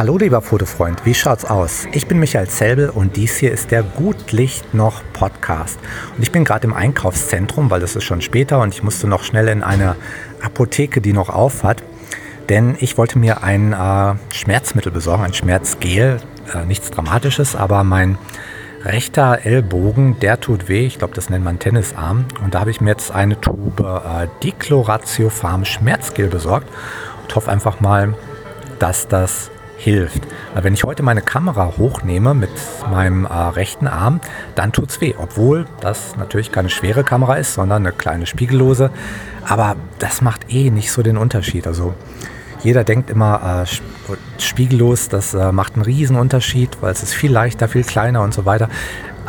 Hallo lieber Fotofreund, wie schaut's aus? Ich bin Michael Zelbel und dies hier ist der Gutlicht noch Podcast. Und ich bin gerade im Einkaufszentrum, weil es ist schon später und ich musste noch schnell in eine Apotheke, die noch auf hat. Denn ich wollte mir ein äh, Schmerzmittel besorgen, ein Schmerzgel. Äh, nichts Dramatisches, aber mein rechter Ellbogen, der tut weh. Ich glaube, das nennt man Tennisarm. Und da habe ich mir jetzt eine Tube äh, Dicloratiofarm Schmerzgel besorgt und hoffe einfach mal, dass das hilft. Weil wenn ich heute meine Kamera hochnehme mit meinem äh, rechten Arm, dann tut es weh. Obwohl das natürlich keine schwere Kamera ist, sondern eine kleine spiegellose. Aber das macht eh nicht so den Unterschied. Also jeder denkt immer, äh, spiegellos, das äh, macht einen riesen Unterschied, weil es ist viel leichter, viel kleiner und so weiter.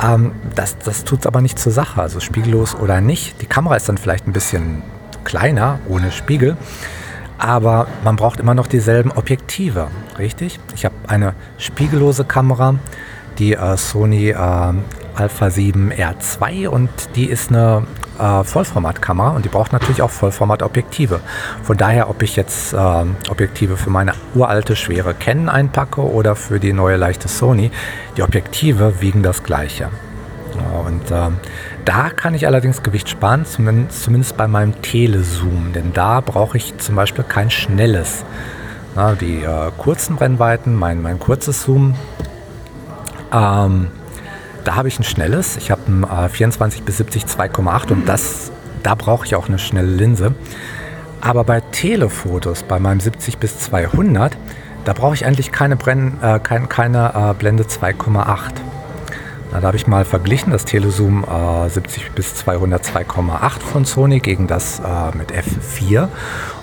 Ähm, das das tut es aber nicht zur Sache. Also spiegellos oder nicht. Die Kamera ist dann vielleicht ein bisschen kleiner, ohne Spiegel aber man braucht immer noch dieselben Objektive, richtig? Ich habe eine spiegellose Kamera, die äh, Sony äh, Alpha 7 R2 und die ist eine äh, Vollformatkamera und die braucht natürlich auch Vollformatobjektive. Von daher, ob ich jetzt äh, Objektive für meine uralte schwere Canon einpacke oder für die neue leichte Sony, die Objektive wiegen das gleiche. Und ähm, da kann ich allerdings Gewicht sparen, zumindest, bei meinem Telezoom, denn da brauche ich zum Beispiel kein schnelles. Na, die äh, kurzen Brennweiten, mein, mein kurzes Zoom, ähm, da habe ich ein schnelles. Ich habe ein äh, 24 bis 70 2,8 und das, da brauche ich auch eine schnelle Linse. Aber bei Telefotos, bei meinem 70 bis 200, da brauche ich eigentlich keine, Brenn, äh, kein, keine äh, Blende 2,8. Na, da habe ich mal verglichen das Telezoom äh, 70 bis 200 2,8 von Sony gegen das äh, mit F4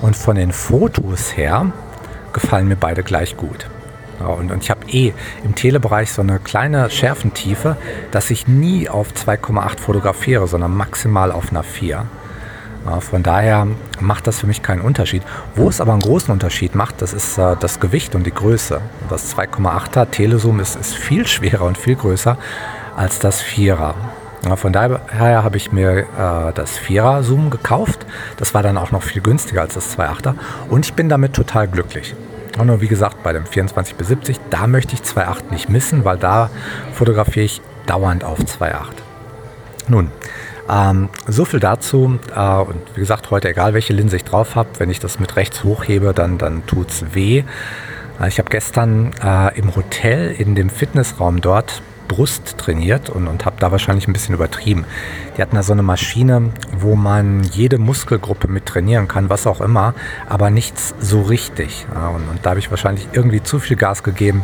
und von den Fotos her gefallen mir beide gleich gut. Und, und, ich habe eh im Telebereich so eine kleine Schärfentiefe, dass ich nie auf 2,8 fotografiere, sondern maximal auf einer 4. Ja, von daher macht das für mich keinen Unterschied. Wo es aber einen großen Unterschied macht, das ist äh, das Gewicht und die Größe. Das 2,8er Telezoom ist, ist viel schwerer und viel größer als das Vierer. Ja, von daher habe ich mir äh, das Vierer Zoom gekauft. Das war dann auch noch viel günstiger als das 2.8er und ich bin damit total glücklich. Und nur wie gesagt, bei dem 24 bis 70, da möchte ich 2.8 nicht missen, weil da fotografiere ich dauernd auf 2.8. Nun, ähm, so viel dazu. Äh, und wie gesagt, heute egal welche Linse ich drauf habe, wenn ich das mit rechts hochhebe, dann, dann tut es weh. Äh, ich habe gestern äh, im Hotel in dem Fitnessraum dort Brust trainiert und, und habe da wahrscheinlich ein bisschen übertrieben. Die hatten da so eine Maschine, wo man jede Muskelgruppe mit trainieren kann, was auch immer, aber nichts so richtig. Ja, und, und, da habe ich wahrscheinlich irgendwie zu viel Gas gegeben.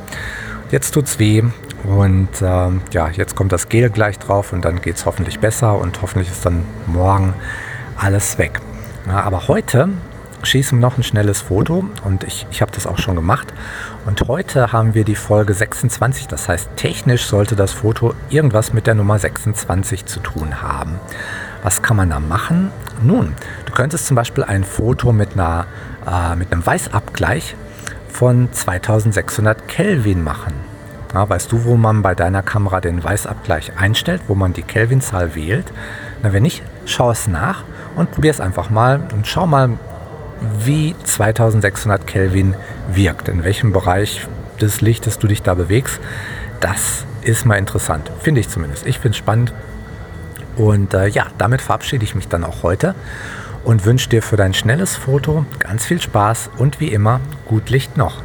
Jetzt tut es weh und ähm, ja, jetzt kommt das Gel gleich drauf und dann geht es hoffentlich besser und hoffentlich ist dann morgen alles weg. Ja, aber heute schießen noch ein schnelles Foto und ich, ich habe das auch schon gemacht. Und heute haben wir die Folge 26, das heißt technisch sollte das Foto irgendwas mit der Nummer 26 zu tun haben. Was kann man da machen? Nun, du könntest zum Beispiel ein Foto mit, einer, äh, mit einem Weißabgleich von 2600 Kelvin machen. Ja, weißt du, wo man bei deiner Kamera den Weißabgleich einstellt, wo man die Kelvinzahl wählt? Na, wenn nicht, schau es nach und probier es einfach mal und schau mal, wie 2600 Kelvin wirkt, in welchem Bereich des Lichtes du dich da bewegst. Das ist mal interessant, finde ich zumindest. Ich finde es spannend. Und äh, ja, damit verabschiede ich mich dann auch heute und wünsche dir für dein schnelles Foto ganz viel Spaß und wie immer gut Licht noch.